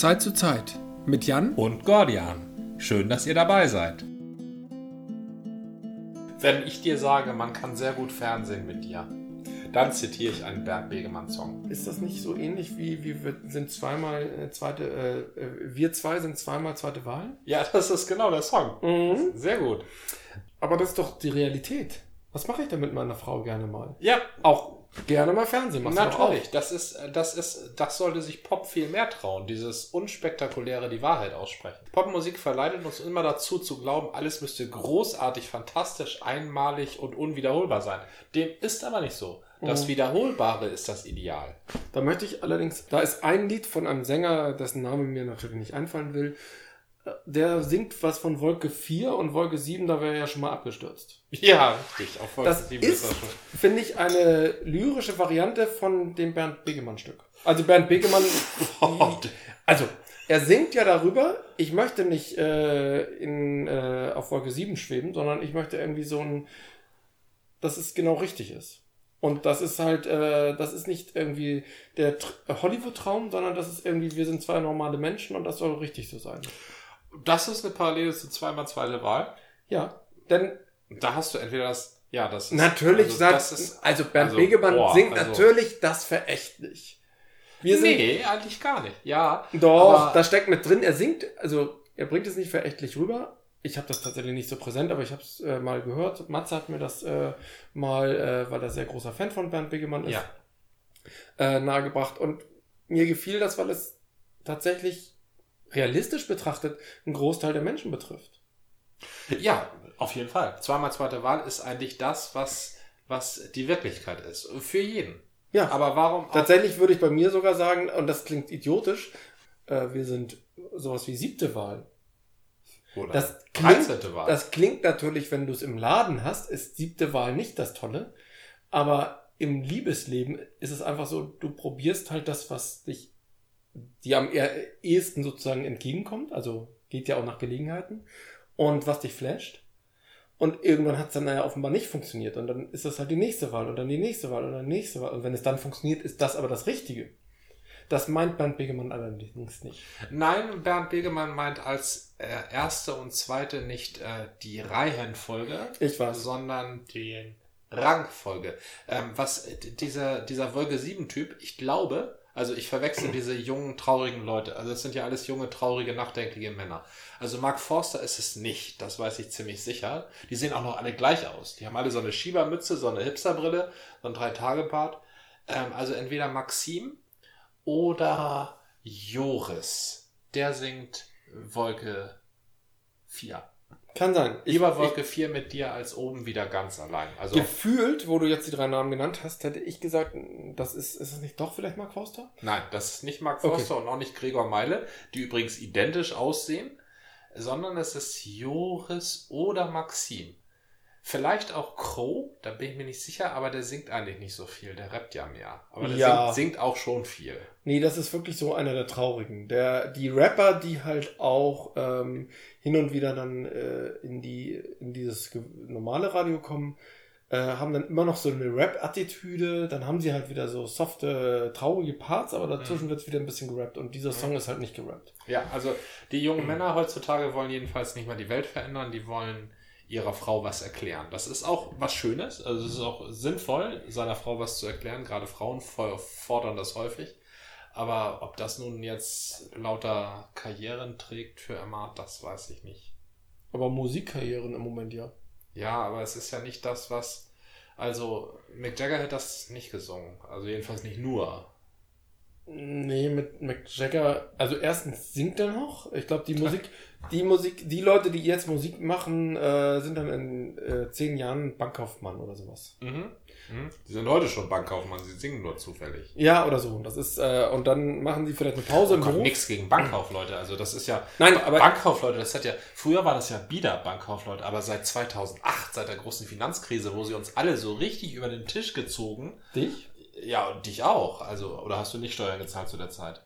Zeit zu Zeit mit Jan und Gordian. Schön, dass ihr dabei seid. Wenn ich dir sage, man kann sehr gut Fernsehen mit dir, dann zitiere ich einen Bernd Begemann-Song. Ist das nicht so ähnlich wie, wie wir sind zweimal äh, zweite, äh, äh, wir zwei sind zweimal zweite Wahl? Ja, das ist genau der Song. Mhm. Sehr gut. Aber das ist doch die Realität. Was mache ich denn mit meiner Frau gerne mal? Ja, Auch gerne mal Fernsehen. Doch natürlich. Das ist, das ist, das sollte sich Pop viel mehr trauen. Dieses unspektakuläre, die Wahrheit aussprechen. Popmusik verleitet uns immer dazu zu glauben, alles müsste großartig, fantastisch, einmalig und unwiederholbar sein. Dem ist aber nicht so. Das Mhm. Wiederholbare ist das Ideal. Da möchte ich allerdings, da ist ein Lied von einem Sänger, dessen Name mir natürlich nicht einfallen will, der singt was von Wolke 4 und Wolke 7, da wäre er ja schon mal abgestürzt. Ja, richtig. Auf Folge Das sieben ist, das schon- finde ich, eine lyrische Variante von dem Bernd Begemann-Stück. Also Bernd Begemann, also er singt ja darüber, ich möchte nicht äh, in, äh, auf Wolke 7 schweben, sondern ich möchte irgendwie so ein, dass es genau richtig ist. Und das ist halt, äh, das ist nicht irgendwie der Tr- Hollywood-Traum, sondern das ist irgendwie, wir sind zwei normale Menschen und das soll richtig so sein. Das ist eine Parallele zu zweimal zweite Wahl. Ja, denn Da hast du entweder das, ja, das ist, natürlich also, sagt, das ist, also Bernd also, Begemann boah, singt also- natürlich das verächtlich. Wir sind, nee, eigentlich gar nicht. Ja, Doch, da steckt mit drin. Er singt, also er bringt es nicht verächtlich rüber. Ich habe das tatsächlich nicht so präsent, aber ich habe es äh, mal gehört. Matze hat mir das äh, mal, äh, weil er sehr großer Fan von Bernd Begemann ist, ja. äh, nahegebracht. Und mir gefiel das, weil es tatsächlich realistisch betrachtet einen Großteil der Menschen betrifft. Ja, auf jeden Fall. Zweimal zweite Wahl ist eigentlich das, was, was die Wirklichkeit ist. Für jeden. Ja, Aber warum tatsächlich würde ich bei mir sogar sagen, und das klingt idiotisch, äh, wir sind sowas wie siebte Wahl. oder Das klingt, 13. Wahl? das klingt natürlich, wenn du es im Laden hast, ist siebte Wahl nicht das Tolle. Aber im Liebesleben ist es einfach so, du probierst halt das, was dich, dir am ehesten sozusagen entgegenkommt. Also geht ja auch nach Gelegenheiten. Und was dich flasht. Und irgendwann hat es dann ja offenbar nicht funktioniert. Und dann ist das halt die nächste Wahl und dann die nächste Wahl und dann die nächste Wahl. Und wenn es dann funktioniert, ist das aber das Richtige. Das meint Bernd Begemann allerdings nicht. Nein, Bernd Begemann meint als äh, erste und zweite nicht äh, die Reihenfolge, Ich weiß. sondern die Rangfolge. Ähm, was dieser, dieser Wolke 7 Typ, ich glaube, also ich verwechsel diese jungen, traurigen Leute. Also es sind ja alles junge, traurige, nachdenkliche Männer. Also Mark Forster ist es nicht, das weiß ich ziemlich sicher. Die sehen auch noch alle gleich aus. Die haben alle so eine Schiebermütze, so eine Hipsterbrille, so ein Drei-Tage-Bart. Ähm, also entweder Maxim oder Joris. Der singt Wolke 4. Kann sein. Lieber ich- Wolke 4 mit dir als oben wieder ganz allein. Also Gefühlt, wo du jetzt die drei Namen genannt hast, hätte ich gesagt, das ist, ist es nicht doch vielleicht Mark Forster? Nein, das ist nicht Mark Okay. Forster und auch nicht Gregor Meile, die übrigens identisch aussehen, sondern es ist Joris oder Maxim. Vielleicht auch Crow, da bin ich mir nicht sicher, aber der singt eigentlich nicht so viel, der rappt ja mehr. Aber der Ja. singt, singt auch schon viel. Nee, das ist wirklich so einer der traurigen. Der, die Rapper, die halt auch ähm, hin und wieder dann äh, in, die, in dieses normale Radio kommen, äh, haben dann immer noch so eine Rap-Attitüde. Dann haben sie halt wieder so softe, traurige Parts, aber dazwischen wird wieder ein bisschen gerappt. Und dieser Song ist halt nicht gerappt. Ja, also die jungen Männer heutzutage wollen jedenfalls nicht mal die Welt verändern, die wollen ihrer Frau was erklären. Das ist auch was Schönes, also es ist auch sinnvoll, seiner Frau was zu erklären. Gerade Frauen fo- fordern das häufig. Aber ob das nun jetzt lauter Karrieren trägt für Emma, das weiß ich nicht. Aber Musikkarrieren im Moment ja. Ja, aber es ist ja nicht das, was. Also, Mick Jagger hätte das nicht gesungen. Also, jedenfalls nicht nur. Nee, mit Mick Jagger, also erstens singt er noch. Ich glaube, die Musik, die Musik, die Leute, die jetzt Musik machen, äh, sind dann in äh, zehn Jahren Bankkaufmann oder sowas. Mhm. Mhm. Die sind heute schon Bankkaufmann, sie singen nur zufällig. Ja, oder so. Das ist, äh, und dann machen sie vielleicht eine Pause Kommt Beruf. nichts gegen Bankkaufleute. Also das ist ja. Nein, aber- Bankkaufleute, das hat ja. Früher war das ja wieder Bankkaufleute, aber seit 2008, seit der großen Finanzkrise, wo sie uns alle so richtig über den Tisch gezogen. Dich? Ja, und dich auch. Also, oder hast du nicht Steuern gezahlt zu der Zeit?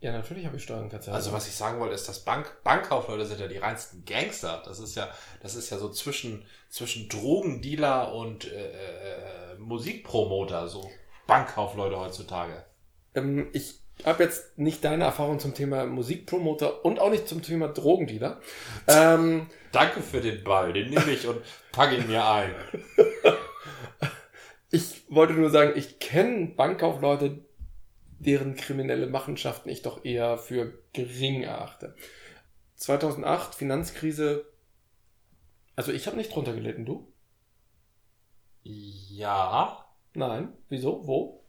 Ja, natürlich habe ich Steuern gezahlt. Also was ich sagen wollte, ist, dass Bank, Bankkaufleute sind ja die reinsten Gangster. Das ist ja, das ist ja so zwischen, zwischen Drogendealer und äh, äh, Musikpromoter, so Bankkaufleute heutzutage. Ähm, ich habe jetzt nicht deine Erfahrung zum Thema Musikpromoter und auch nicht zum Thema Drogendealer. Ähm, Danke für den Ball, den nehme ich und packe ihn mir ein. ich wollte nur sagen, ich kenne Bankkaufleute, deren kriminelle Machenschaften ich doch eher für gering erachte. 2008, Finanzkrise. Also ich habe nicht drunter gelitten, du? Ja. Nein. Wieso? Wo?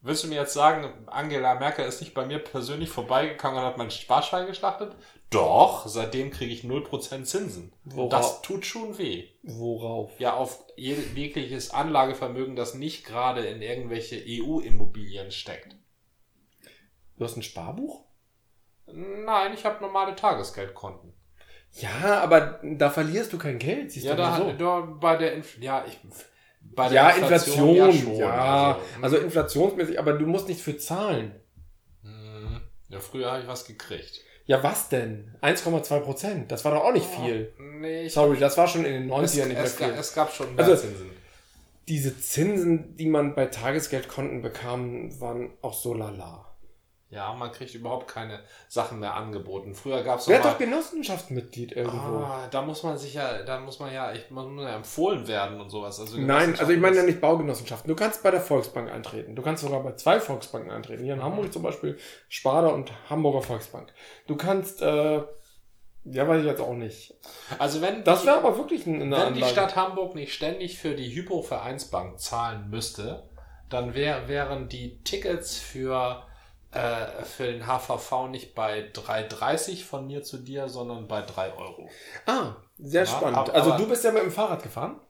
Willst du mir jetzt sagen, Angela Merkel ist nicht bei mir persönlich vorbeigegangen und hat mein Sparschwein geschlachtet? Doch, seitdem kriege ich 0% Zinsen. Worauf? Das tut schon weh. Worauf? Ja, auf jegliches Anlagevermögen, das nicht gerade in irgendwelche EU-Immobilien steckt. Du hast ein Sparbuch? Nein, ich habe normale Tagesgeldkonten. Ja, aber da verlierst du kein Geld, siehst Ja, du da, so. da bei der Inf ja, ich bei ja, Inflation, ja ja, schon. also, Also, inflationsmäßig, aber du musst nicht für zahlen. hm, ja, früher habe ich was gekriegt. Ja, was denn? 1,2 Prozent, das war doch auch nicht viel. Nee, ich Sorry, das war schon in den es, 90ern nicht mehr es, viel. es gab schon mehr Also- Zinsen. Diese Zinsen, die man bei Tagesgeldkonten bekam, waren auch so lala. Ja, man kriegt überhaupt keine Sachen mehr angeboten. Früher gab es Wer doch Genossenschaftsmitglied irgendwo? Ah, da muss man sich ja, da muss man ja, ich muss ja empfohlen werden und sowas. Also Nein, also ich meine ja nicht Baugenossenschaften. Du kannst bei der Volksbank eintreten. Du kannst sogar bei zwei Volksbanken eintreten. Hier in Hamburg zum Beispiel Sparda und Hamburger Volksbank. Du kannst, äh, ja, weiß ich jetzt auch nicht. Also wenn Das die- wäre aber wirklich eine wenn Anlage. die Stadt Hamburg nicht ständig für die Hypo-Vereinsbank zahlen müsste, dann wär, wären die Tickets für, äh, für den HVV nicht bei 3,30 von mir zu dir, sondern bei 3 Euro. Ah, sehr Ja, spannend. aber- also du bist ja mit dem Fahrrad gefahren.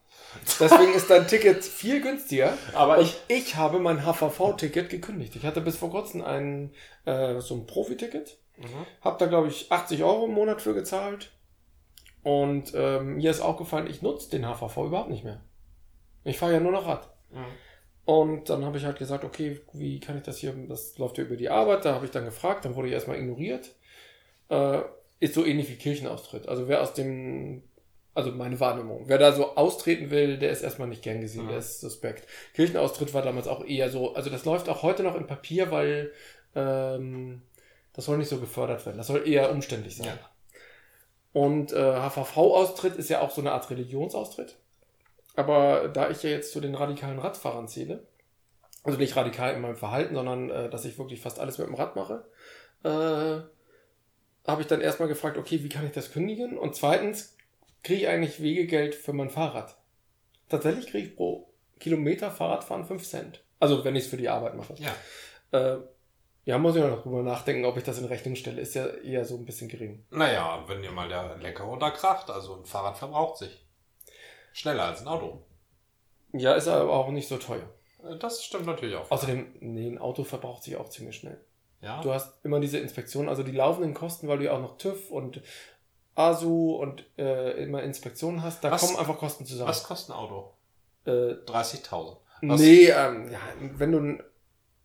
Deswegen ist dein Ticket viel günstiger. Aber ich, ich habe mein HVV-Ticket gekündigt. Ich hatte bis vor kurzem ein, äh, so ein Profi-Ticket. Mhm. Hab da, glaube ich, 80 Euro im Monat für gezahlt. Und ähm, mir ist aufgefallen, ich nutze den HVV überhaupt nicht mehr. Ich fahre ja nur noch Rad. Mhm. Und dann habe ich halt gesagt, okay, wie kann ich das hier, das läuft ja über die Arbeit, da habe ich dann gefragt, dann wurde ich erstmal ignoriert. Äh, ist so ähnlich wie Kirchenaustritt. Also wer aus dem, also meine Wahrnehmung, wer da so austreten will, der ist erstmal nicht gern gesehen, Mhm. der ist suspekt. Kirchenaustritt war damals auch eher so, also das läuft auch heute noch in Papier, weil ähm, das soll nicht so gefördert werden, das soll eher umständlich sein. Ja. Und äh, HVV-Austritt ist ja auch so eine Art Religionsaustritt. Aber da ich ja jetzt zu den radikalen Radfahrern zähle, also nicht radikal in meinem Verhalten, sondern äh, dass ich wirklich fast alles mit dem Rad mache, äh, habe ich dann erstmal gefragt, okay, wie kann ich das kündigen? Und zweitens, kriege ich eigentlich Wegegeld für mein Fahrrad? Tatsächlich kriege ich pro Kilometer Fahrradfahren 5 Cent. Also wenn ich es für die Arbeit mache. Ja. Äh, ja, muss ich noch drüber nachdenken, ob ich das in Rechnung stelle. Ist ja eher so ein bisschen gering. Naja, wenn dir mal der Lenker runterkracht, also ein Fahrrad verbraucht sich. Schneller als ein Auto. Ja, ist aber auch nicht so teuer. Äh, Das stimmt natürlich auch. Außerdem, nee, ein Auto verbraucht sich auch ziemlich schnell. ja. Du hast immer diese Inspektionen, also die laufenden Kosten, weil du ja auch noch TÜV und ASU und äh, immer Inspektionen hast, da Was- kommen einfach Kosten zusammen. Was kostet ein Auto? Äh, 30.000. Was- nee, ähm, ja, wenn du ein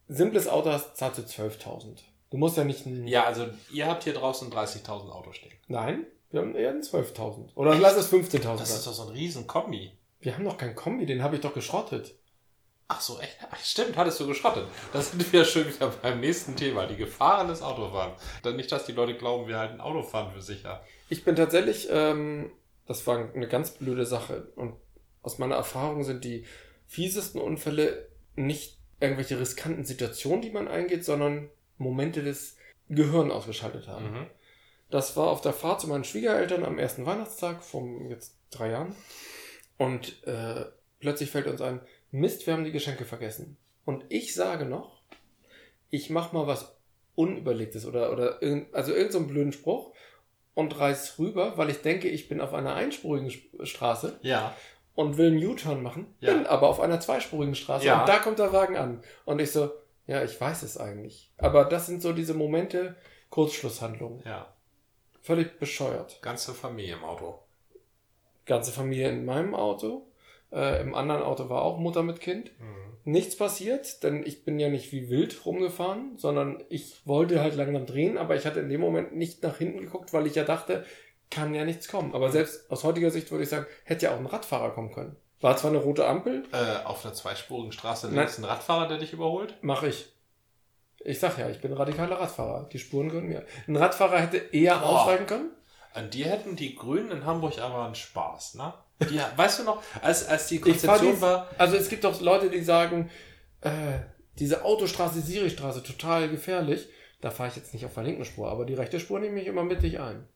simples Auto hast, zahlst du 12.000. Du musst ja nicht. Ja, also ihr habt hier draußen 30.000 Autos stehen. Nein, wir haben eher ein 12.000. Oder lass es 15.000 Das ist doch so ein riesen Kombi. Wir haben noch keinen Kombi, den habe ich doch geschrottet. Ach so, echt? Stimmt, hattest du geschrottet. Das sind wir schon wieder beim nächsten Thema. Die Gefahren des Autofahrens. Dann nicht, dass die Leute glauben, wir halten Autofahren für sicher. Ich bin tatsächlich, ähm, das war eine ganz blöde Sache. Und aus meiner Erfahrung sind die fiesesten Unfälle nicht irgendwelche riskanten Situationen, die man eingeht, sondern Momente des Gehirn ausgeschaltet haben. Mhm. Das war auf der Fahrt zu meinen Schwiegereltern am ersten Weihnachtstag von jetzt drei Jahren. Und äh, plötzlich fällt uns ein, Mist, wir haben die Geschenke vergessen. Und ich sage noch, ich mach mal was Unüberlegtes oder, oder also irgendeinen so blöden Spruch und reiß rüber, weil ich denke, ich bin auf einer einspurigen Sp- Straße Ja. und will einen U-Turn machen, Ja. bin aber auf einer zweispurigen Straße Ja. und da kommt der Wagen an. Und ich so, ja, ich weiß es eigentlich. Aber das sind so diese Momente, Kurzschlusshandlungen. Ja. Völlig bescheuert. Ganze Familie im Auto. Ganze Familie in meinem Auto. Äh, Im anderen Auto war auch Mutter mit Kind. Nichts passiert, denn ich bin ja nicht wie wild rumgefahren, sondern ich wollte halt langsam drehen, aber ich hatte in dem Moment nicht nach hinten geguckt, weil ich ja dachte, kann ja nichts kommen. Aber selbst aus heutiger Sicht würde ich sagen, hätte ja auch ein Radfahrer kommen können. War zwar eine rote Ampel, Äh, auf einer zweispurigen Straße links ein Radfahrer, der dich überholt? mache ich. Ich sag ja, ich bin radikaler Radfahrer. Die Spuren gehören mir. Ein Radfahrer hätte eher Boah. aussteigen können. An dir hätten die Grünen in Hamburg aber einen Spaß, ne? Die, weißt du noch, als, als die Konzeption war, also es gibt auch Leute, die sagen, äh, diese Autostraße, die Siristraße, total gefährlich. Da fahre ich jetzt nicht auf der linken Spur, aber die rechte Spur nehme ich immer mittig ein.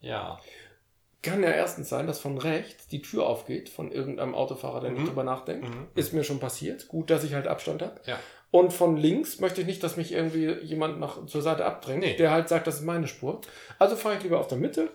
ja, Kann ja erstens sein, dass von rechts die Tür aufgeht von irgendeinem Autofahrer, der Mhm. nicht drüber nachdenkt. Mhm. Ist mir schon passiert. Gut, dass ich halt Abstand habe. ja. Und von links möchte ich nicht, dass mich irgendwie jemand nach, zur Seite abdrängt, Nee. der halt sagt, das ist meine Spur. Also fahre ich lieber auf der Mitte.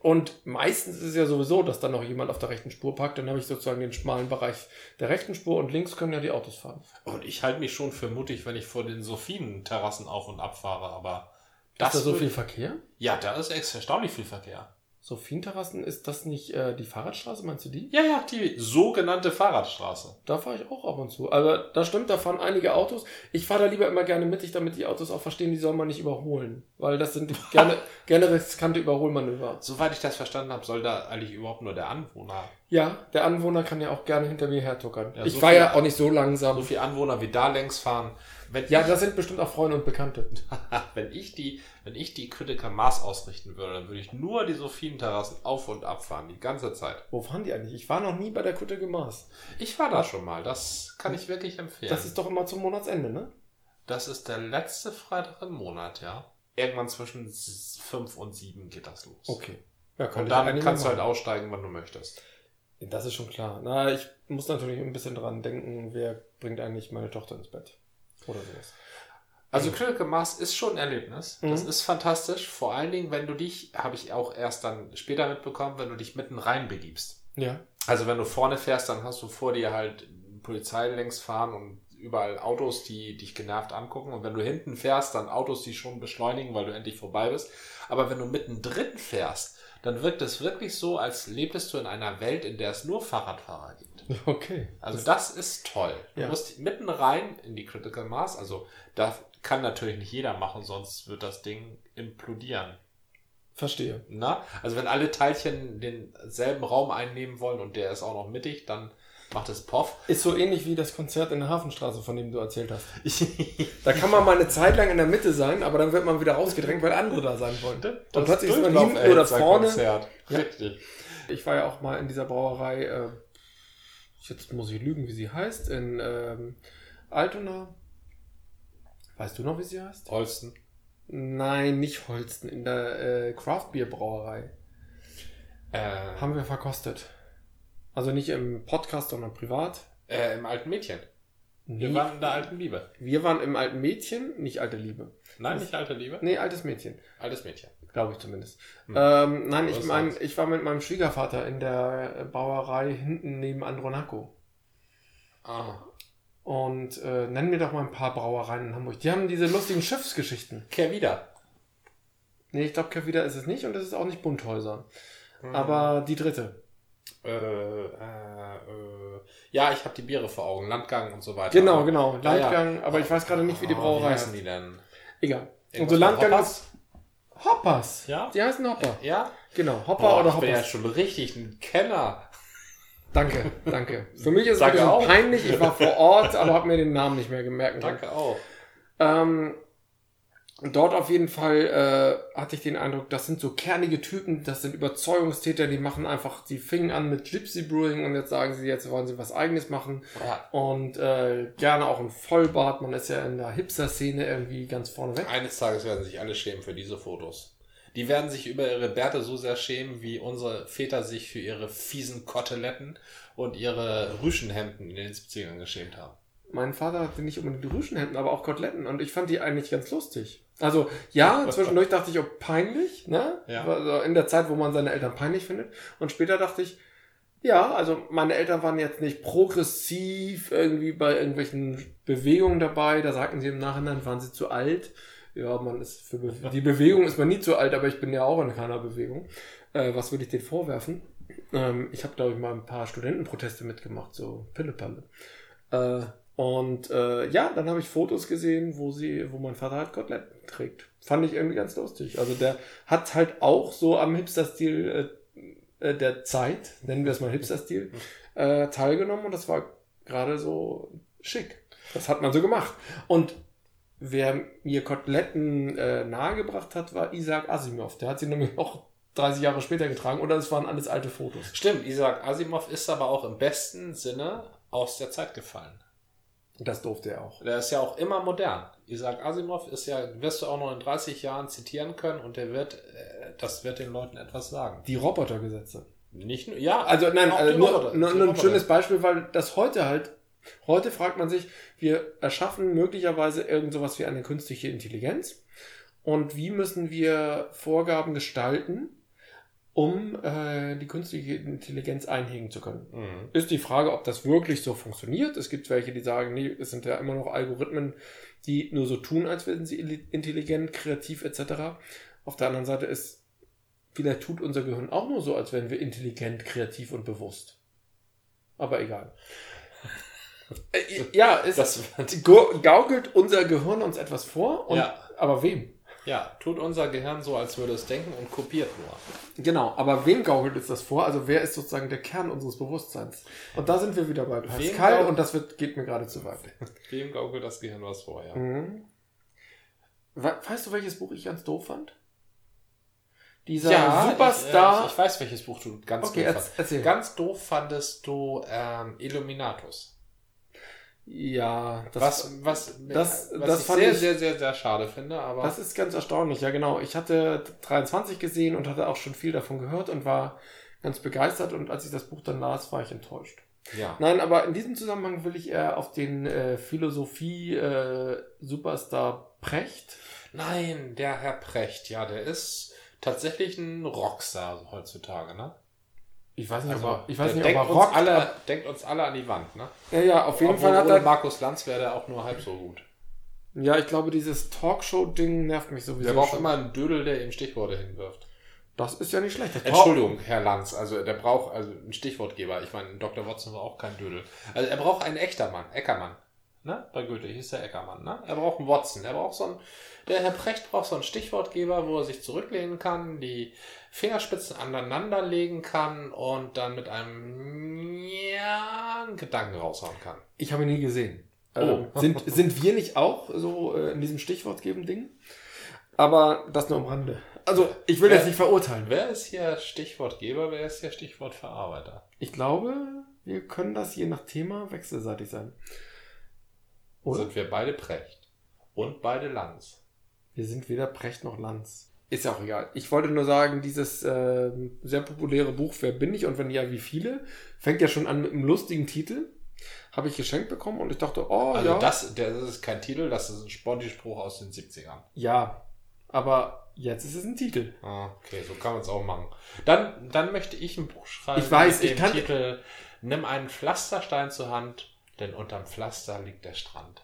Und meistens ist es ja sowieso, dass dann noch jemand auf der rechten Spur parkt. Dann habe ich sozusagen den schmalen Bereich der rechten Spur und links können ja die Autos fahren. Und ich halte mich schon für mutig, wenn ich vor den Sophien-Terrassen auf und ab fahre, aber ist da so viel Verkehr? Ja, da ist echt erstaunlich viel Verkehr. Sophienterrassen, ist das nicht äh, die Fahrradstraße, meinst du die? Ja, ja, die sogenannte Fahrradstraße. Da fahre ich auch ab und zu. Aber da stimmt, da fahren einige Autos. Ich fahre da lieber immer gerne mittig, damit die Autos auch verstehen, die soll man nicht überholen. Weil das sind gerne, gerne riskante Überholmanöver. Soweit ich das verstanden habe, soll da eigentlich überhaupt nur der Anwohner, Ja, der Anwohner kann ja auch gerne hinter mir hertuckern. Ja, ich so viel- ja auch nicht so langsam. so viele Anwohner wie da längs fahren. Wenn ja, das sind bestimmt auch Freunde und Bekannte. wenn ich die, wenn ich die Critical Mass ausrichten würde, dann würde ich nur die Sophien-Terrassen auf und ab fahren, die ganze Zeit. Wo fahren die eigentlich? Ich war noch nie bei der Kutte Gemaß. Ich war da schon mal, das kann ich wirklich empfehlen. Das ist doch immer zum Monatsende, ne? Das ist der letzte Freitag im Monat, ja. Irgendwann zwischen 5 und 7 geht das los. Okay. Ja, Und eigentlich kannst du halt aussteigen, wann du möchtest. Das ist schon klar. Na, ich muss natürlich ein bisschen dran denken, wer bringt eigentlich meine Tochter ins Bett. Oder sowas. Also Critical Mass ist schon ein Erlebnis. Das Mhm. ist fantastisch. Vor allen Dingen, wenn du dich, habe ich auch erst dann später mitbekommen, wenn du dich mitten rein begibst. Ja. Also wenn du vorne fährst, dann hast du vor dir halt Polizei längs fahren und überall Autos, die dich genervt angucken. Und wenn du hinten fährst, dann Autos, die schon beschleunigen, weil du endlich vorbei bist. Aber wenn du mittendrin fährst, dann wirkt es wirklich so, als lebtest du in einer Welt, in der es nur Fahrradfahrer gibt. Okay. Also das ist toll. Du Ja. musst mitten rein in die Critical Mass. Also da kann natürlich nicht jeder machen, sonst wird das Ding implodieren. Verstehe. Na? Also wenn alle Teilchen denselben Raum einnehmen wollen und der ist auch noch mittig, dann macht es Poff. Ist so ähnlich wie das Konzert in der Hafenstraße, von dem du erzählt hast. Da kann man mal eine Zeit lang in der Mitte sein, aber dann wird man wieder rausgedrängt, weil andere da sein wollen. Und plötzlich ist man hinten oder vorne. Konzert. Ja. Richtig. Ich war ja auch mal in dieser Brauerei, äh, jetzt muss ich lügen, wie sie heißt, in ähm, Altona. Weißt du noch, wie sie heißt? Holsten. Nein, nicht Holsten, in der äh, Craft Beer Brauerei. Äh, Haben wir verkostet. Also nicht im Podcast, sondern privat. äh, Im alten Mädchen. Wir waren in der alten Liebe. wir waren im alten Mädchen, nicht alte Liebe. Nein, nicht alte Liebe. Nee, altes Mädchen. Altes Mädchen. Glaube ich zumindest. Hm. Ähm, nein, ich mein, ich war mit meinem Schwiegervater in der Brauerei hinten neben Andronaco. Ah. Und äh, nenn mir doch mal ein paar Brauereien in Hamburg. Die haben diese lustigen Schiffsgeschichten. Kehr wieder. Nee, ich glaube, Kevida ist es nicht und es ist auch nicht Bunthäuser. Hm. Aber die dritte. Äh, äh, äh, ja, ich habe die Biere vor Augen. Landgang und so weiter. Genau, genau. Ja, ja. Landgang, aber ich weiß gerade nicht, wie die Ah, Brauerei Wie heißen heißt. die denn? Egal. Und Irgendwas so mit Landgang Hoppers? ist Hoppers. Ja? Die heißen Hopper. Ja? Genau, Hopper Boah, oder ich bin ja Hoppers. schon richtig ein Kenner. Danke, danke. Für mich ist es ein Danke bisschen auch. peinlich. Ich war vor Ort, aber habe mir den Namen nicht mehr gemerkt. Danke auch. Ähm, dort auf jeden Fall äh, hatte ich den Eindruck, das sind so kernige Typen, das sind Überzeugungstäter, die machen einfach, die fingen an mit Gypsy Brewing und jetzt sagen sie, jetzt wollen sie was eigenes machen Ja. und äh, gerne auch ein Vollbart. Man ist ja in der Hipster-Szene irgendwie ganz vorne weg. Eines Tages werden sich alle schämen für diese Fotos. Die werden sich über ihre Bärte so sehr schämen, wie unsere Väter sich für ihre fiesen Koteletten und ihre Rüschenhemden in den 70ern geschämt haben. Mein Vater hatte nicht unbedingt Rüschenhemden, aber auch Koteletten und ich fand die eigentlich ganz lustig. Also ja, zwischendurch dachte ich, oh, peinlich, ne? Ja. Also in der Zeit, wo man seine Eltern peinlich findet. Und später dachte ich, ja, also meine Eltern waren jetzt nicht progressiv irgendwie bei irgendwelchen Bewegungen dabei. Da sagten sie im Nachhinein, waren sie zu alt. Ja, man ist für Be die Bewegung ist man nie zu alt, aber ich bin ja auch in keiner Bewegung. Äh, was würde ich denen vorwerfen? Ähm, ich habe, glaube ich, mal ein paar Studentenproteste mitgemacht, so Pillepalle. Äh, und äh, ja, dann habe ich Fotos gesehen, wo sie, wo mein Vater halt Koteletten trägt. Fand ich irgendwie ganz lustig. Also der hat halt auch so am Hipster-Stil äh, äh, der Zeit, nennen wir es mal Hipster-Stil, äh, teilgenommen und das war gerade so schick. Das hat man so gemacht. Und wer mir Koteletten äh, nahegebracht hat, war Isaac Asimov. Der hat sie nämlich auch 30 Jahre später getragen oder es waren alles alte Fotos. Stimmt, Isaac Asimov ist aber auch im besten Sinne aus der Zeit gefallen. Das durfte er auch. Der ist ja auch immer modern. Isaac Asimov ist ja, wirst du auch noch in 30 Jahren zitieren können und der wird, äh, das wird den Leuten etwas sagen. Die Robotergesetze. Nicht nur, ja. Also nein, also nur, Roboter, nur, nur ein schönes Beispiel, weil das heute halt, heute fragt man sich, wir erschaffen möglicherweise irgend sowas wie eine künstliche Intelligenz und wie müssen wir Vorgaben gestalten, um äh, die künstliche Intelligenz einhegen zu können. Mhm. Ist die Frage, ob das wirklich so funktioniert. Es gibt welche, die sagen, nee, es sind ja immer noch Algorithmen, die nur so tun, als wären sie intelligent, kreativ etc. Auf der anderen Seite ist, vielleicht tut unser Gehirn auch nur so, als wären wir intelligent, kreativ und bewusst. Aber egal. Äh, ja, es gaukelt unser Gehirn uns etwas vor, und, Ja. aber wem? Ja, tut unser Gehirn so, als würde es denken und kopiert nur. Genau, aber wem gaukelt es das vor? Also wer ist sozusagen der Kern unseres Bewusstseins? Und da sind wir wieder bei Pascal und das wird, geht mir gerade zu weit. Wem gaukelt das Gehirn was vor, ja. Mhm. We- Weißt du, welches Buch ich ganz doof fand? Dieser Superstar. Ich, äh, ich weiß, welches Buch du ganz okay, doof fandest. Ganz doof fandest du ähm, Illuminatus. Ja, das, was was, das- was das ich fand sehr, ich- sehr, sehr, sehr schade finde, aber das ist ganz erstaunlich. Ja, genau. Ich hatte 23 gesehen und hatte auch schon viel davon gehört und war ganz begeistert. Und als ich das Buch dann las, war ich enttäuscht. ja. Nein, aber in diesem Zusammenhang will ich eher auf den äh, Philosophie-Superstar Precht. Nein, der Herr Precht, ja, der ist tatsächlich ein Rockstar heutzutage, ne? Ich weiß nicht, Also, ob er, ich weiß nicht, ob denkt, er uns alle, denkt uns alle an die Wand, ne? Ja, ja, auf jeden Obwohl Fall hat er. Markus Lanz wäre der auch nur halb so gut. Ja, ich glaube, dieses Talkshow-Ding nervt mich sowieso. Der braucht immer einen Dödel, der ihm Stichworte hinwirft. Das ist ja nicht schlecht. Entschuldigung, Herr Lanz, also der braucht also einen Stichwortgeber. Ich meine, Dr. Watson war auch kein Dödel. Also er braucht einen echter Mann, Eckermann. Ne? Bei Goethe hieß der Eckermann, ne? Er braucht einen Watson. Er braucht so einen, der Herr Precht braucht so einen Stichwortgeber, wo er sich zurücklehnen kann, die Fingerspitzen aneinander legen kann und dann mit einem ja, Gedanken raushauen kann. Ich habe ihn nie gesehen. Oh. Ähm, sind, sind wir nicht auch so äh, in diesem Stichwortgeben-Ding? Aber das nur am Rande. Also, ich will Wer- jetzt nicht verurteilen. Wer ist hier Stichwortgeber, wer ist hier Stichwortverarbeiter? Ich glaube, wir können das je nach Thema wechselseitig sein. Oder? Sind wir beide Precht und beide Lanz. Wir sind weder Precht noch Lanz. Ist ja auch egal. Ich wollte nur sagen, dieses ähm, sehr populäre Buch Wer bin ich und wenn ja, wie viele, fängt ja schon an mit einem lustigen Titel. Habe ich geschenkt bekommen und ich dachte, oh Also ja. das, der, das ist kein Titel, das ist ein Sponti-Spruch aus den 70ern. Ja, aber jetzt ist es ein Titel. Ah, okay, so kann man es auch machen. Dann, dann möchte ich ein Buch schreiben Ich weiß, mit ich dem kann- Titel Nimm einen Pflasterstein zur Hand, denn unterm Pflaster liegt der Strand.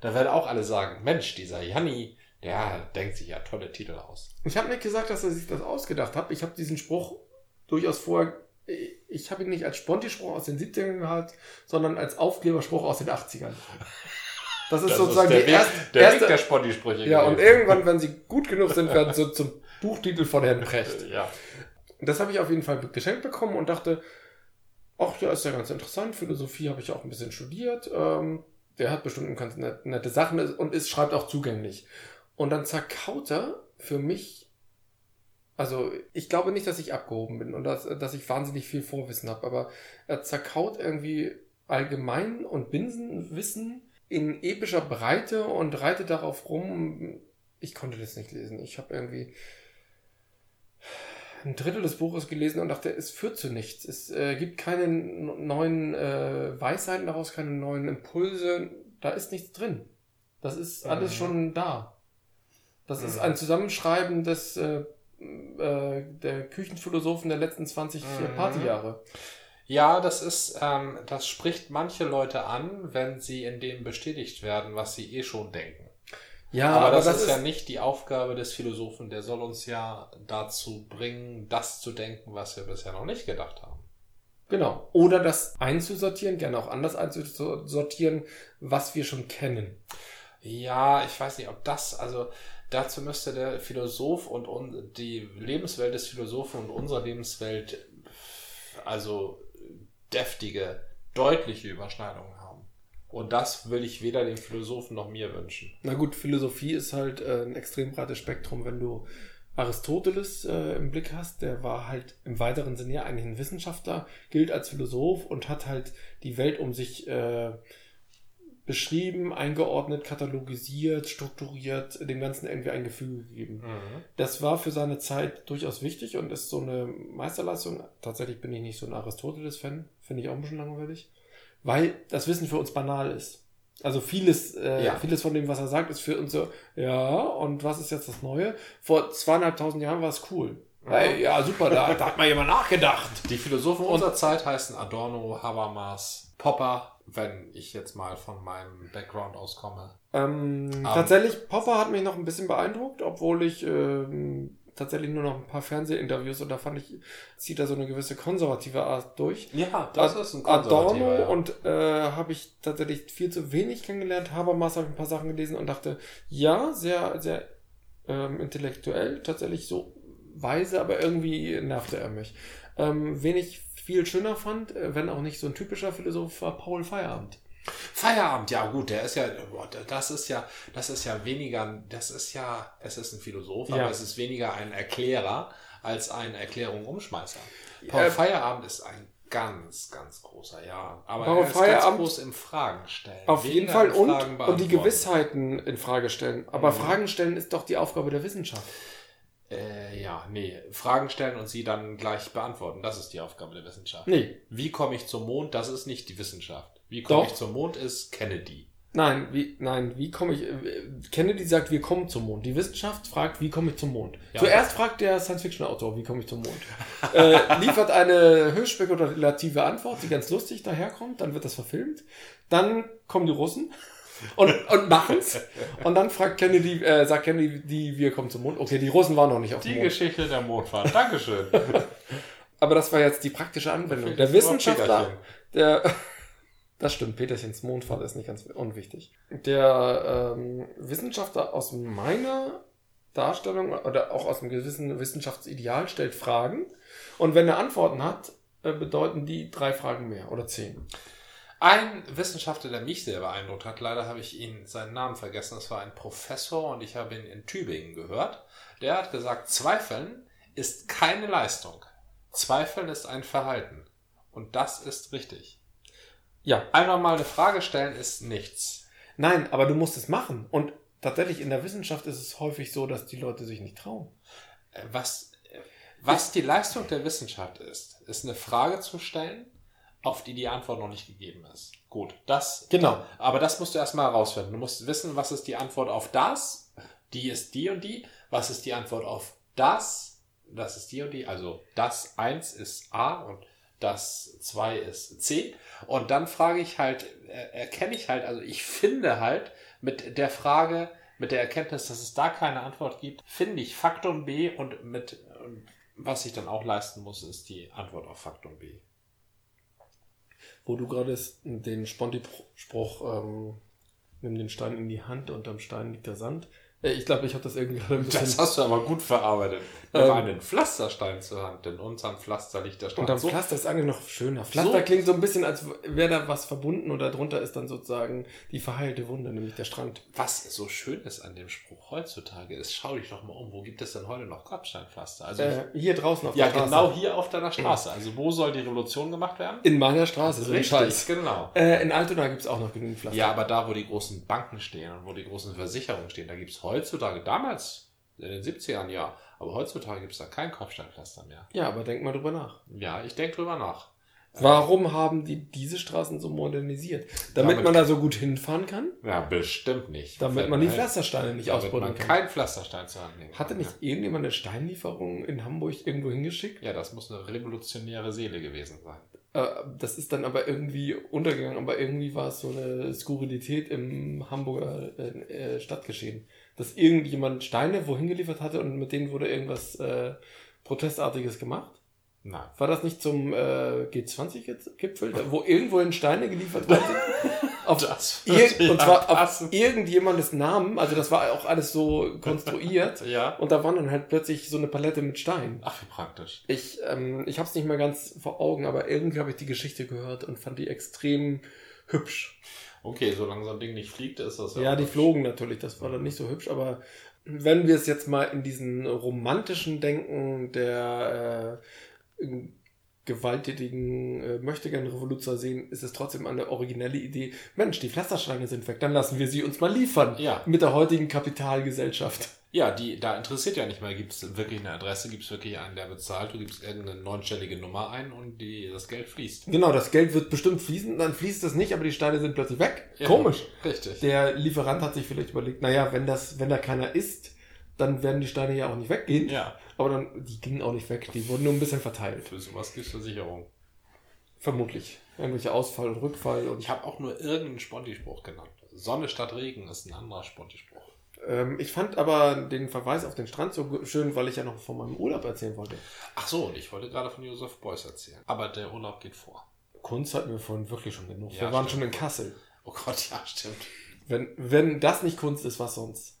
Da werden auch alle sagen, Mensch, dieser Janni, der denkt sich ja tolle Titel aus. Ich habe nicht gesagt, dass er sich das ausgedacht hat. Ich habe diesen Spruch durchaus vorher. Ich habe ihn nicht als Sponti-Spruch aus den 70ern gehabt, sondern als Aufkleberspruch aus den 80ern. Das ist sozusagen der die Weg, erste. der erste Weg der Sponti-Sprüche. ja, und gewesen. irgendwann, wenn sie gut genug sind, werden sie zum Buchtitel von Herrn Precht. Ja. Das habe ich auf jeden Fall geschenkt bekommen und dachte, ach ja, ist ja ganz interessant. Philosophie habe ich auch ein bisschen studiert. Ähm, der hat bestimmt ganz net, nette Sachen und ist, schreibt auch zugänglich. Und dann zerkaut er für mich, also ich glaube nicht, dass ich abgehoben bin und dass, dass ich wahnsinnig viel Vorwissen habe, aber er zerkaut irgendwie allgemein und Binsenwissen in epischer Breite und reitet darauf rum. Ich konnte das nicht lesen. Ich habe irgendwie ein Drittel des Buches gelesen und dachte, es führt zu nichts. Es äh, gibt keine neuen äh, Weisheiten daraus, keine neuen Impulse. Da ist nichts drin. Das ist alles Mhm. schon da. Das ist Mhm. ein Zusammenschreiben des äh, äh, der Küchenphilosophen der letzten 20 Mhm. Partyjahre. Ja, das ist, ähm, das spricht manche Leute an, wenn sie in dem bestätigt werden, was sie eh schon denken. Ja, aber, das, ist, ja nicht die Aufgabe des Philosophen. Der soll uns ja dazu bringen, das zu denken, was wir bisher noch nicht gedacht haben. Genau. Oder das einzusortieren, gerne auch anders einzusortieren, was wir schon kennen. Ja, ich weiß nicht, ob das, also dazu müsste der Philosoph und un, die Lebenswelt des Philosophen und unsere Lebenswelt also deftige, deutliche Überschneidungen haben. Und das will ich weder den Philosophen noch mir wünschen. Na gut, Philosophie ist halt äh, ein extrem breites Spektrum. Wenn du Aristoteles äh, im Blick hast, der war halt im weiteren Sinne ja eigentlich ein Wissenschaftler, gilt als Philosoph und hat halt die Welt um sich äh, beschrieben, eingeordnet, katalogisiert, strukturiert, dem Ganzen irgendwie ein Gefühl gegeben. Mhm. Das war für seine Zeit durchaus wichtig und ist so eine Meisterleistung. Tatsächlich bin ich nicht so ein Aristoteles-Fan, finde ich auch ein bisschen langweilig, weil das Wissen für uns banal ist. Also vieles, äh, Ja. vieles von dem, was er sagt, ist für uns so, ja, und was ist jetzt das Neue? Vor zweieinhalbtausend Jahren war es cool. Hey, ja, super, da, da hat mal jemand nachgedacht. Die Philosophen unserer Zeit heißen Adorno, Habermas, Popper, wenn ich jetzt mal von meinem Background auskomme. Ähm, Aber- tatsächlich, Popper hat mich noch ein bisschen beeindruckt, obwohl ich ähm, tatsächlich nur noch ein paar Fernsehinterviews und da fand ich, zieht er so eine gewisse konservative Art durch. Ja, Ad- Adorno und äh, habe ich tatsächlich viel zu wenig kennengelernt. Habermas habe ich ein paar Sachen gelesen und dachte, ja, sehr, sehr ähm, intellektuell, tatsächlich so weise, aber irgendwie nervte er mich. Ähm, wen ich viel schöner fand, äh, wenn auch nicht so ein typischer Philosoph, war Paul Feierabend. Feierabend, ja gut, der ist ja, das ist ja, das ist ja weniger, das ist ja, es ist ein Philosoph, Ja. aber es ist weniger ein Erklärer als ein Erklärung-Umschmeißer. Paul Äh, Feierabend ist ein ganz, ganz großer, ja. Aber Paul er ist Feierabend- ganz groß im Fragen stellen. Auf jeden Fall und, und die. Gewissheiten in Frage stellen. Aber Mhm. Fragen stellen ist doch die Aufgabe der Wissenschaft. Äh, ja, nee, Fragen stellen und sie dann gleich beantworten, das ist die Aufgabe der Wissenschaft. Nee, Wie komme ich zum Mond? Das ist nicht die Wissenschaft. Wie komme ich zum Mond ist Kennedy. Nein, wie, nein, wie komme ich, Kennedy sagt, wir kommen zum Mond. Die Wissenschaft fragt, wie komme ich zum Mond? Ja. Zuerst fragt der Science-Fiction-Autor, wie komme ich zum Mond? äh, liefert eine höchst spekulative Antwort, die ganz lustig daherkommt, dann wird das verfilmt. Dann kommen die Russen und, und machen's. Und dann fragt Kennedy, äh, sagt Kennedy, die, wir kommen zum Mond. Okay, die Russen waren noch nicht auf dem Die Mond. Geschichte der Mondfahrt. Dankeschön. Aber das war jetzt die praktische Anwendung. Der Wissenschaftler, der, das stimmt, Peterchens Mondfahrt ist nicht ganz unwichtig. Der ähm, Wissenschaftler aus meiner Darstellung oder auch aus einem gewissen Wissenschaftsideal stellt Fragen und wenn er Antworten hat, äh, bedeuten die drei Fragen mehr oder zehn. Ein Wissenschaftler, der mich sehr beeindruckt hat, leider habe ich ihn seinen Namen vergessen, das war ein Professor und ich habe ihn in Tübingen gehört. Der hat gesagt, Zweifeln ist keine Leistung. Zweifeln ist ein Verhalten. Und das ist richtig. Ja, Einfach mal eine Frage stellen ist nichts. nein, aber du musst es machen. Und tatsächlich in der Wissenschaft ist es häufig so, dass die Leute sich nicht trauen. Äh, Was, äh, was die Leistung der Wissenschaft ist, ist eine Frage zu stellen, auf die die Antwort noch nicht gegeben ist. Gut, das Genau. Aber das musst du erstmal herausfinden. Du musst wissen, was ist die Antwort auf das, die ist die und die, was ist die Antwort auf das, das ist die und die, also das 1 ist A und das 2 ist C. Und dann frage ich halt, äh, erkenne ich halt, also ich finde halt mit der Frage, mit der Erkenntnis, dass es da keine Antwort gibt, finde ich Faktum B und mit, und was ich dann auch leisten muss, ist die Antwort auf Faktum B. Wo du gerade den Sponti-Spruch, ähm, nimm den Stein in die Hand, unterm Stein liegt der Sand. Äh, ich glaube, ich habe das irgendwie gerade ein bisschen... Das hast du aber gut verarbeitet. Nimm Ähm, einen Pflasterstein zur Hand, denn unterm Pflaster liegt der Stein. Unterm So, Pflaster ist eigentlich noch schöner. Pflaster So- klingt so ein bisschen, als wäre da was verbunden und darunter ist dann sozusagen die verheilte Wunde, nämlich der Strand. was so schön ist an dem Spruch heutzutage ist, schau dich doch mal um, wo gibt es denn heute noch Kopfsteinpflaster? Also Äh, hier draußen auf ja, der Straße. genau hier auf deiner Straße. Also wo soll die Revolution gemacht werden? In meiner Straße, so Scheiß. genau. Äh, in Altona gibt's auch noch genügend Pflaster. Ja, aber da, wo die großen Banken stehen und wo die großen Versicherungen stehen, da gibt's heutzutage, damals, in den 70ern ja, aber heutzutage gibt's da kein Kopfsteinpflaster mehr. Ja, aber denk mal drüber nach. Ja, ich denke drüber nach. Warum haben die diese Straßen so modernisiert? Damit, Damit- man da so gut hinfahren kann? Ja, bestimmt nicht. Damit man die. Pflastersteine nicht man kann. keinen Pflasterstein zur Hand nehmen kann. Hatte nicht irgendjemand eine Steinlieferung in Hamburg irgendwo hingeschickt? Ja, das muss eine revolutionäre Seele gewesen sein. Äh, das ist dann aber irgendwie untergegangen, aber irgendwie war es so eine Skurrilität im Hamburger äh, äh, Stadtgeschehen. Dass irgendjemand Steine wohin geliefert hatte und mit denen wurde irgendwas äh, Protestartiges gemacht. Nein. War das nicht zum äh, G20-Gipfel, da- wo irgendwohin Steine geliefert worden sind? Auf Das Ir und zwar auf irgendjemandes Namen, also das war auch alles so konstruiert. Ja. Und da waren dann halt plötzlich so eine Palette mit Steinen. Ach, wie praktisch. Ich, ähm, ich habe es nicht mehr ganz vor Augen, aber irgendwie habe ich die Geschichte gehört und fand die extrem hübsch. Okay, solange so ein Ding nicht fliegt, ist das Ja, auch die flogen natürlich, das war dann nicht so hübsch, aber wenn wir es jetzt mal in diesen romantischen Denken der äh, gewalttätigen äh, möchtegern Revoluzer sehen, ist es trotzdem eine originelle Idee. Mensch, die Pflastersteine sind weg, dann lassen wir sie uns mal liefern. Ja. Mit der heutigen Kapitalgesellschaft. Ja, die, da interessiert ja nicht mal, gibt es wirklich eine Adresse, gibt es wirklich einen, der bezahlt, du gibst irgendeine neunstellige Nummer ein und die, das Geld fließt. Genau, das Geld wird bestimmt fließen, dann fließt es nicht, aber die Steine sind plötzlich weg. Ja, Komisch. Richtig. Der Lieferant hat sich vielleicht überlegt, naja, wenn das, wenn da keiner ist, dann werden die Steine ja auch nicht weggehen. ja, Aber dann, die gingen auch nicht weg, die wurden nur ein bisschen verteilt. für sowas gibt es Versicherung. Vermutlich. Irgendwelche Ausfall und Rückfall und Ich habe auch nur irgendeinen Spontispruch genannt. Sonne statt Regen ist ein anderer Spontispruch. Ähm, ich fand aber den Verweis auf den Strand so schön, weil ich ja noch von meinem Urlaub erzählen wollte. Ach so, und ich wollte gerade von Joseph Beuys erzählen. Aber der Urlaub geht vor. Kunst hatten wir vorhin wirklich schon genug. Ja, wir waren stimmt. schon in Kassel. Oh Gott, ja, stimmt. Wenn, wenn das nicht Kunst ist, was sonst?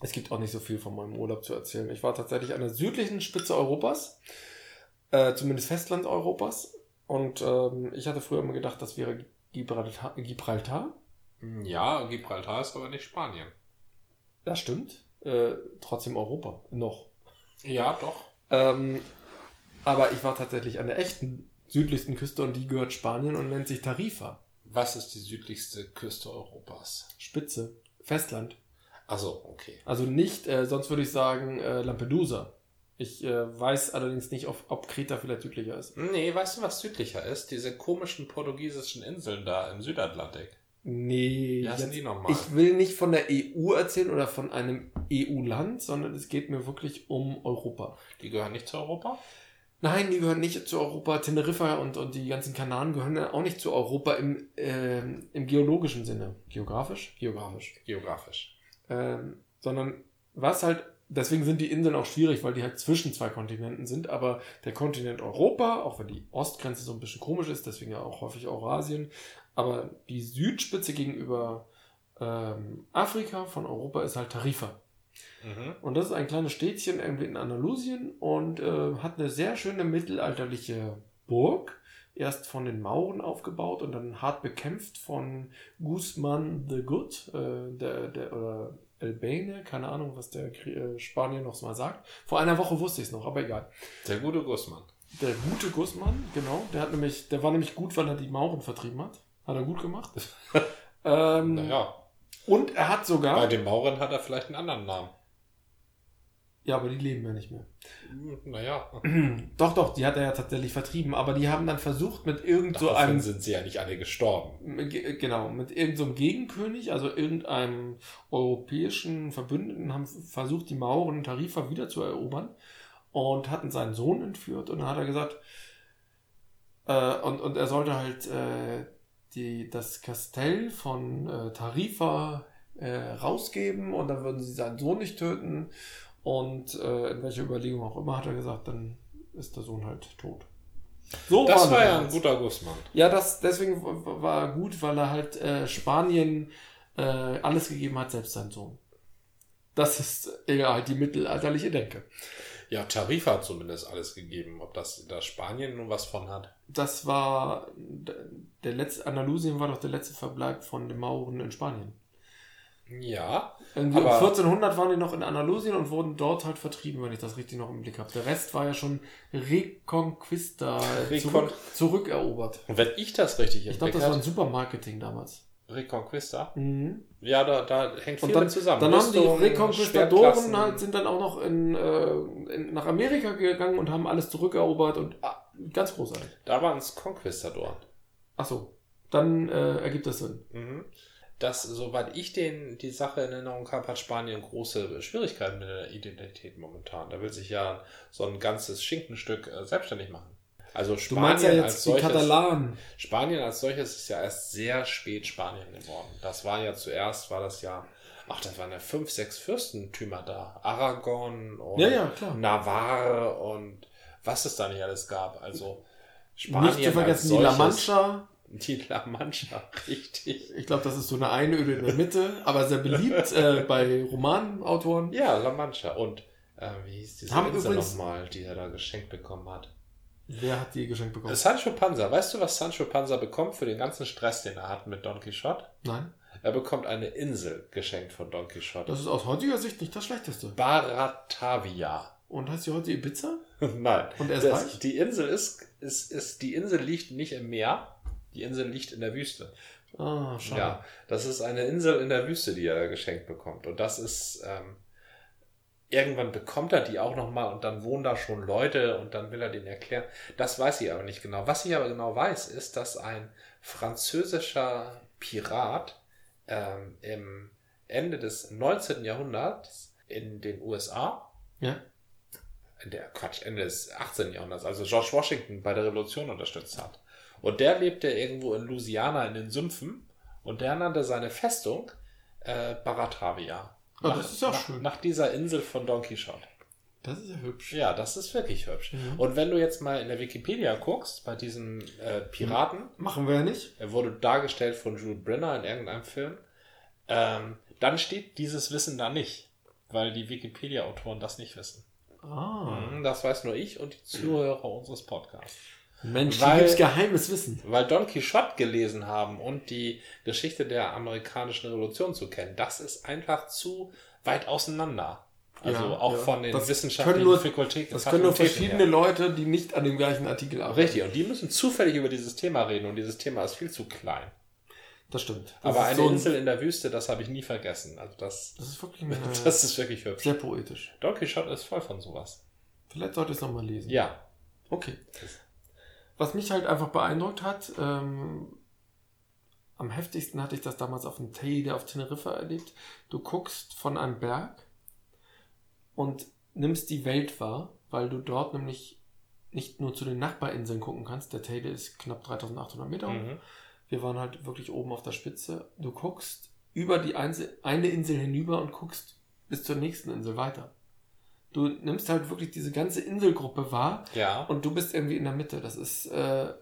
Es gibt auch nicht so viel von meinem Urlaub zu erzählen. Ich war tatsächlich an der südlichen Spitze Europas, äh, zumindest Festland Europas. Und ähm, ich hatte früher immer gedacht, das wäre Gibraltar. Gibraltar. Ja, Gibraltar ist aber nicht Spanien. Das stimmt. Äh, trotzdem Europa. Noch. Ja, doch. Ähm, aber ich war tatsächlich an der echten südlichsten Küste und die gehört Spanien und nennt sich Tarifa. Was ist die südlichste Küste Europas? Spitze. Festland. Also, okay. Also nicht, äh, sonst würde ich sagen äh, Lampedusa. Ich äh, weiß allerdings nicht, ob, ob Kreta vielleicht südlicher ist. Nee, weißt du, was südlicher ist? Diese komischen portugiesischen Inseln da im Südatlantik. Nee, jetzt, ich will nicht von der EU erzählen oder von einem EU-Land, sondern es geht mir wirklich um Europa. Die gehören nicht zu Europa? Nein, die gehören nicht zu Europa. Teneriffa und, und die ganzen Kanaren gehören auch nicht zu Europa im, ähm, im geologischen Sinne. Geografisch? Geografisch. Geografisch. Ähm, sondern was halt, deswegen sind die Inseln auch schwierig, weil die halt zwischen zwei Kontinenten sind, aber der Kontinent Europa, auch wenn die Ostgrenze so ein bisschen komisch ist, deswegen ja auch häufig Eurasien, aber die Südspitze gegenüber ähm, Afrika von Europa ist halt Tarifa. Mhm. Und das ist ein kleines Städtchen irgendwie in Andalusien und äh, hat eine sehr schöne mittelalterliche Burg. Erst von den Mauren aufgebaut und dann hart bekämpft von Guzman the Good, äh, der, der, oder Albane, keine Ahnung, was der äh, Spanier noch mal sagt. Vor einer Woche wusste ich es noch, aber egal. Der gute Gussmann. Der gute Guzman, genau, der hat nämlich, der war nämlich gut, weil er die Mauren vertrieben hat. Hat er gut gemacht. ähm, Naja, Und er hat sogar. bei den Maurern hat er vielleicht einen anderen Namen. Ja, aber die leben ja nicht mehr. Naja, Doch, doch, die hat er ja tatsächlich vertrieben, aber die haben dann versucht mit irgend so einem, sind sie ja nicht alle gestorben. Ge- genau, mit irgendeinem so einem Gegenkönig, also irgendeinem europäischen Verbündeten, haben versucht, die Mauren Tarifa wieder zu erobern und hatten seinen Sohn entführt und dann hat er gesagt, äh, und, und er sollte halt äh, die, das Kastell von äh, Tarifa äh, rausgeben und dann würden sie seinen Sohn nicht töten und äh, in welcher Überlegung auch immer hat er gesagt, dann ist der Sohn halt tot. So Das war ja ein guter Gussmann. Ja, das deswegen war er gut, weil er halt äh, Spanien äh, alles gegeben hat, selbst sein Sohn. Das ist ja halt die mittelalterliche Denke. Ja, Tarifa hat zumindest alles gegeben. Ob das da Spanien nun was von hat? Das war der letzte Andalusien war doch der letzte Verbleib von den Mauren in Spanien. Ja, Aber- 1400 waren die noch in Andalusien und wurden dort halt vertrieben, wenn ich das richtig noch im Blick habe. Der Rest war ja schon Reconquista Recon- zurück, zurückerobert. und wenn ich das richtig im Ich glaube, das war ein hatte, super Marketing damals. Reconquista, Mhm. ja, da, da hängt viel Und dann, zusammen. dann haben die Rüstung, Reconquistadoren halt, sind dann auch noch in, äh, in, nach Amerika gegangen und haben alles zurückerobert und ah, ganz großartig. Da waren es Conquistadoren. Ach so, dann äh, ergibt das Sinn. Mhm. Das, soweit ich den, die Sache in Erinnerung habe, hat Spanien große Schwierigkeiten mit der Identität momentan. Da will sich ja so ein ganzes Schinkenstück äh, selbstständig machen. Also Spanien ja als jetzt die solches, Katalanen. Spanien als solches ist ja erst sehr spät Spanien geworden. Das war ja zuerst, war das ja, ach, das waren ja fünf, sechs Fürstentümer da. Aragon und Ja, ja. Navarre und was es da nicht alles gab. Also Spanien Nicht zu vergessen die als La solches- Mancha. Die La Mancha, richtig. Ich glaube, das ist so eine Einöde in der Mitte, aber sehr beliebt äh, bei Romanautoren. Ja, La Mancha. Und äh, wie hieß diese Haben Insel nochmal, die er da geschenkt bekommen hat? Wer hat die geschenkt bekommen? Sancho Panza, weißt du, was Sancho Panza bekommt für den ganzen Stress, den er hat mit Don Quixote? Nein. Er bekommt eine Insel geschenkt von Don Quixote. Das ist aus heutiger Sicht nicht das Schlechteste. Baratavia. Und heißt sie heute Ibiza? Nein. Und er ist Das, die Insel ist, ist, ist, die Insel liegt nicht im Meer. Die Insel liegt in der Wüste. Ah, schade. Ja, das ist eine Insel in der Wüste, die er geschenkt bekommt. Und das ist, ähm, irgendwann bekommt er die auch nochmal und dann wohnen da schon Leute und dann will er denen erklären. Das weiß ich aber nicht genau. Was ich aber genau weiß, ist, dass ein französischer Pirat ähm, im Ende des 19. Jahrhunderts in den USA, Ja. in der Quatsch, Ende des 18. Jahrhunderts, also George Washington bei der Revolution unterstützt hat. Und der lebte irgendwo in Louisiana in den Sümpfen und der nannte seine Festung äh, Baratavia. Ah, das ist ja nach, schön. Nach dieser Insel von Don Quixote. Das ist ja hübsch. Ja, das ist wirklich hübsch. Mhm. Und wenn du jetzt mal in der Wikipedia guckst, bei diesem äh, Piraten, Machen wir ja nicht. er wurde dargestellt von Jude Brenner in irgendeinem Film, ähm, dann steht dieses Wissen da nicht, weil die Wikipedia-Autoren das nicht wissen. Ah. Mhm, Das weiß nur ich und die Zuhörer unseres Podcasts. Mensch, Weil- gibt's geheimes Wissen. Weil Don Quixote gelesen haben und die Geschichte der amerikanischen Revolution zu kennen, das ist einfach zu weit auseinander. Also Ja, auch ja. von den Das wissenschaftlichen nur- Fakultäten. Das können nur verschiedene her. Leute, die nicht an dem gleichen Artikel arbeiten. Richtig, und die müssen zufällig über dieses Thema reden und dieses Thema ist viel zu klein. Das stimmt. Das Aber eine so Insel in der Wüste, das habe ich nie vergessen. Also das, Das ist wirklich das ist wirklich hübsch. sehr poetisch. Don Quixote ist voll von sowas. Vielleicht sollte ich es nochmal lesen. Ja. Okay. Was mich halt einfach beeindruckt hat, ähm, am heftigsten hatte ich das damals auf dem Teide auf Teneriffa erlebt. Du guckst von einem Berg und nimmst die Welt wahr, weil du dort nämlich nicht nur zu den Nachbarinseln gucken kannst. Der Teide ist knapp 3800 Meter hoch. Mhm. Wir waren halt wirklich oben auf der Spitze. Du guckst über die Einzel eine Insel hinüber und guckst bis zur nächsten Insel weiter. Du nimmst halt wirklich diese ganze Inselgruppe wahr Ja. und du bist irgendwie in der Mitte. Das ist, äh,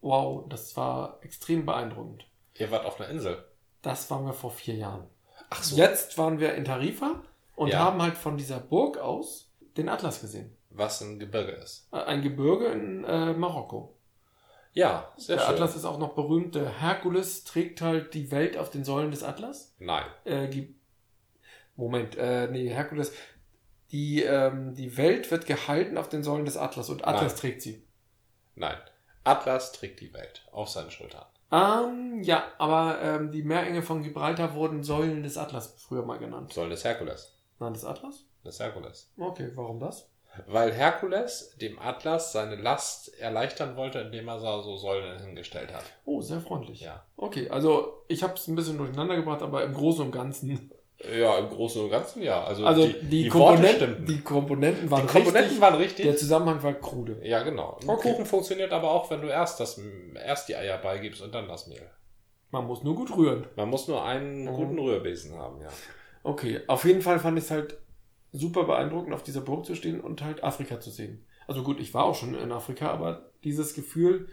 wow, das war extrem beeindruckend. Ihr wart auf einer Insel. Das waren wir vor vier Jahren. Ach so. Jetzt waren wir in Tarifa und Ja. haben halt von dieser Burg aus den Atlas gesehen. Was ein Gebirge ist. Äh, Ein Gebirge in äh, Marokko. Ja, sehr der schön. Atlas ist auch noch berühmt. Der Herkules trägt halt die Welt auf den Säulen des Atlas. Nein. Äh, die- Moment, äh, nee, Herkules. Die, ähm, die Welt wird gehalten auf den Säulen des Atlas und Atlas Nein. trägt sie. Nein. Atlas trägt die Welt auf seinen Schultern. Ähm, ja, aber ähm, die Meerenge von Gibraltar wurden Säulen des Atlas früher mal genannt. Säulen des Herkules. Nein, des Atlas? Des Herkules. Okay, warum das? Weil Herkules dem Atlas seine Last erleichtern wollte, indem er so Säulen hingestellt hat. Oh, sehr freundlich. Ja. Okay, also ich habe es ein bisschen durcheinander gebracht, aber im Großen und Ganzen. Ja, im Großen und Ganzen ja. Also, Also die, die, die Komponenten, die Komponenten waren Die Komponenten richtig. waren richtig. Der Zusammenhang war krude. ja, genau. Okay. Kuchen funktioniert aber auch, wenn du erst, das, erst die Eier beigibst und dann das Mehl. Man muss nur gut rühren. Man muss nur einen Mhm. guten Rührbesen haben, ja. Okay, auf jeden Fall fand ich es halt super beeindruckend, auf dieser Burg zu stehen und halt Afrika zu sehen. Also gut, ich war auch schon in Afrika, aber dieses Gefühl,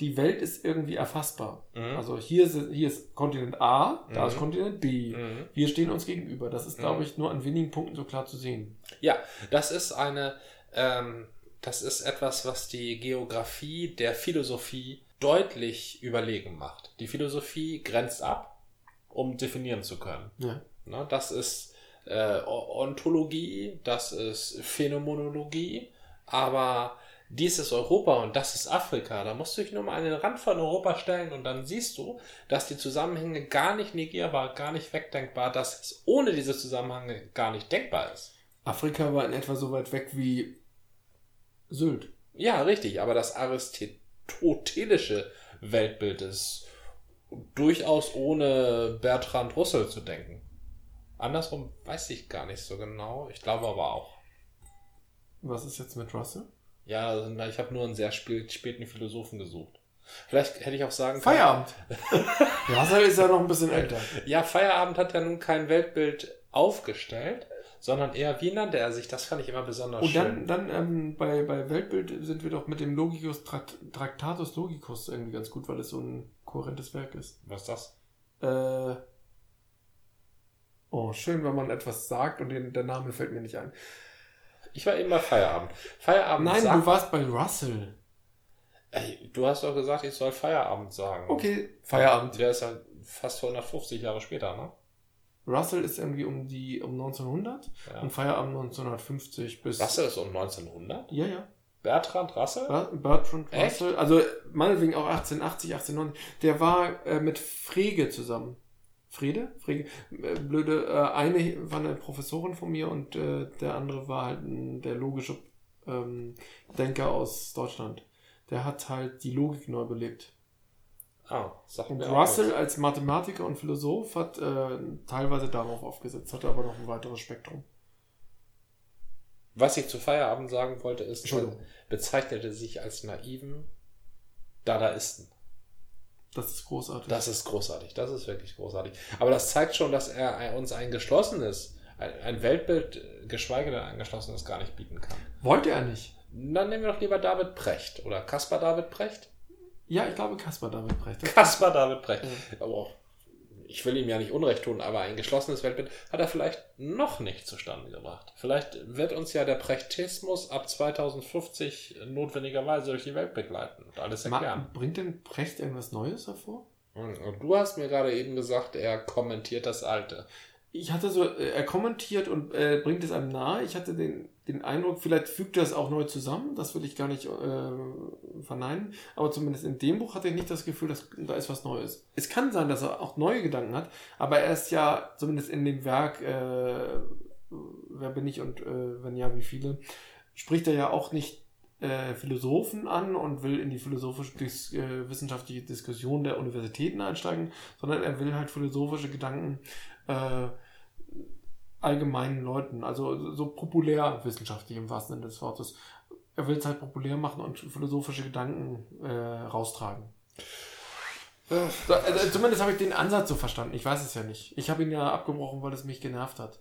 die Welt ist irgendwie erfassbar. Mhm. Also hier ist, hier ist Kontinent A, da Mhm. ist Kontinent B. Mhm. Wir stehen uns gegenüber. Das ist, Mhm. glaube ich, nur an wenigen Punkten so klar zu sehen. Ja, das ist eine, ähm, das ist etwas, was die Geografie der Philosophie deutlich überlegen macht. Die Philosophie grenzt ab, um definieren zu können. Ja. Ne, das ist äh, Ontologie, das ist Phänomenologie, aber dies ist Europa und das ist Afrika. Da musst du dich nur mal an den Rand von Europa stellen und dann siehst du, dass die Zusammenhänge gar nicht negierbar, gar nicht wegdenkbar, dass es ohne diese Zusammenhänge gar nicht denkbar ist. Afrika war in etwa so weit weg wie Sylt. Ja, richtig, aber das aristotelische Weltbild ist durchaus ohne Bertrand Russell zu denken. Andersrum weiß ich gar nicht so genau. Ich glaube aber auch. Was ist jetzt mit Russell? Ja, also, ich habe nur einen sehr spät, späten Philosophen gesucht. Vielleicht hätte ich auch sagen können. Feierabend. Russell ist ja noch ein bisschen älter. Ja, Feierabend hat ja nun kein Weltbild aufgestellt, sondern eher, wie nannte er sich? Das fand ich immer besonders Und schön. dann, dann ähm, bei, bei Weltbild sind wir doch mit dem Logicus Trakt, Tractatus Logicus irgendwie ganz gut, weil es so ein kohärentes Werk ist. Was ist das? Äh, oh, schön, wenn man etwas sagt und den, der Name fällt mir nicht ein. Ich war eben bei Feierabend. Feierabend Nein, sagt- du warst bei Russell. Ey, du hast doch gesagt, ich soll Feierabend sagen. Okay, Feierabend. Der ist ja fast 150 Jahre später, ne? Russell ist irgendwie um die um 1900 Ja. und Feierabend 1950 bis. Russell ist um 1900? Ja, ja. Bertrand Russell? Ra- Bertrand Echt? Russell, also meinetwegen auch 1880, 1890, der war äh, mit Frege zusammen. Frede? Frege? Äh, blöde, äh, eine war eine Professorin von mir und äh, der andere war halt ein, der logische ähm, Denker aus Deutschland. Der hat halt die Logik neu belebt. Ah, sag Und Russell als Mathematiker und Philosoph hat äh, teilweise darauf aufgesetzt, hatte aber noch ein weiteres Spektrum. Was ich zu Feierabend sagen wollte, ist, bezeichnete sich als naiven Dadaisten. Das ist großartig. Das ist großartig, das ist wirklich großartig. Aber das zeigt schon, dass er uns ein geschlossenes, ein, Weltbild, äh, geschweige denn ein geschlossenes, gar nicht bieten kann. Wollte er nicht. Dann nehmen wir doch lieber David Precht oder Caspar David Precht. Ja, ich glaube Caspar David Brecht. Das- Caspar David Precht. Aber auch, ich will ihm ja nicht Unrecht tun, aber ein geschlossenes Weltbild hat er vielleicht noch nicht zustande gebracht. Vielleicht wird uns ja der Prechtismus ab 2050 notwendigerweise durch die Welt begleiten und alles erklären. Bringt denn Brecht irgendwas Neues hervor? Und du hast mir gerade eben gesagt, er kommentiert das Alte. Ich hatte so, äh, er kommentiert und äh, bringt es einem nahe. Ich hatte den, den Eindruck, vielleicht fügt er es auch neu zusammen. Das will ich gar nicht äh, verneinen. Aber zumindest in dem Buch hatte ich nicht das Gefühl, dass da ist was Neues. Es kann sein, dass er auch neue Gedanken hat, aber er ist ja zumindest in dem Werk, äh, wer bin ich und äh, wenn ja, wie viele, spricht er ja auch nicht äh, Philosophen an und will in die philosophische dis äh, Diskussion der Universitäten einsteigen, sondern er will halt philosophische Gedanken äh, allgemeinen Leuten, also so populärwissenschaftlich im wahrsten Sinne des Wortes. Er will es halt populär machen und philosophische Gedanken äh, raustragen. So, also zumindest habe ich den Ansatz so verstanden. Ich weiß es ja nicht. Ich habe ihn ja abgebrochen, weil es mich genervt hat.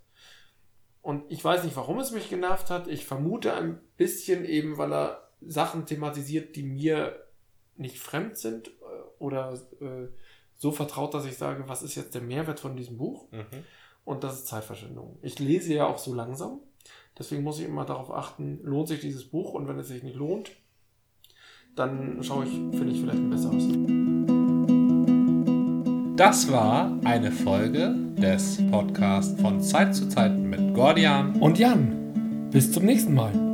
Und ich weiß nicht, warum es mich genervt hat. Ich vermute ein bisschen eben, weil er Sachen thematisiert, die mir nicht fremd sind äh, oder äh, so vertraut, dass ich sage, was ist jetzt der Mehrwert von diesem Buch? Mhm. Und das ist Zeitverschwendung. Ich lese ja auch so langsam. Deswegen muss ich immer darauf achten, lohnt sich dieses Buch und wenn es sich nicht lohnt, dann schaue ich, finde ich vielleicht ein besseres. Das war eine Folge des Podcasts von Zeit zu Zeit mit Gordian. Und Jan, bis zum nächsten Mal.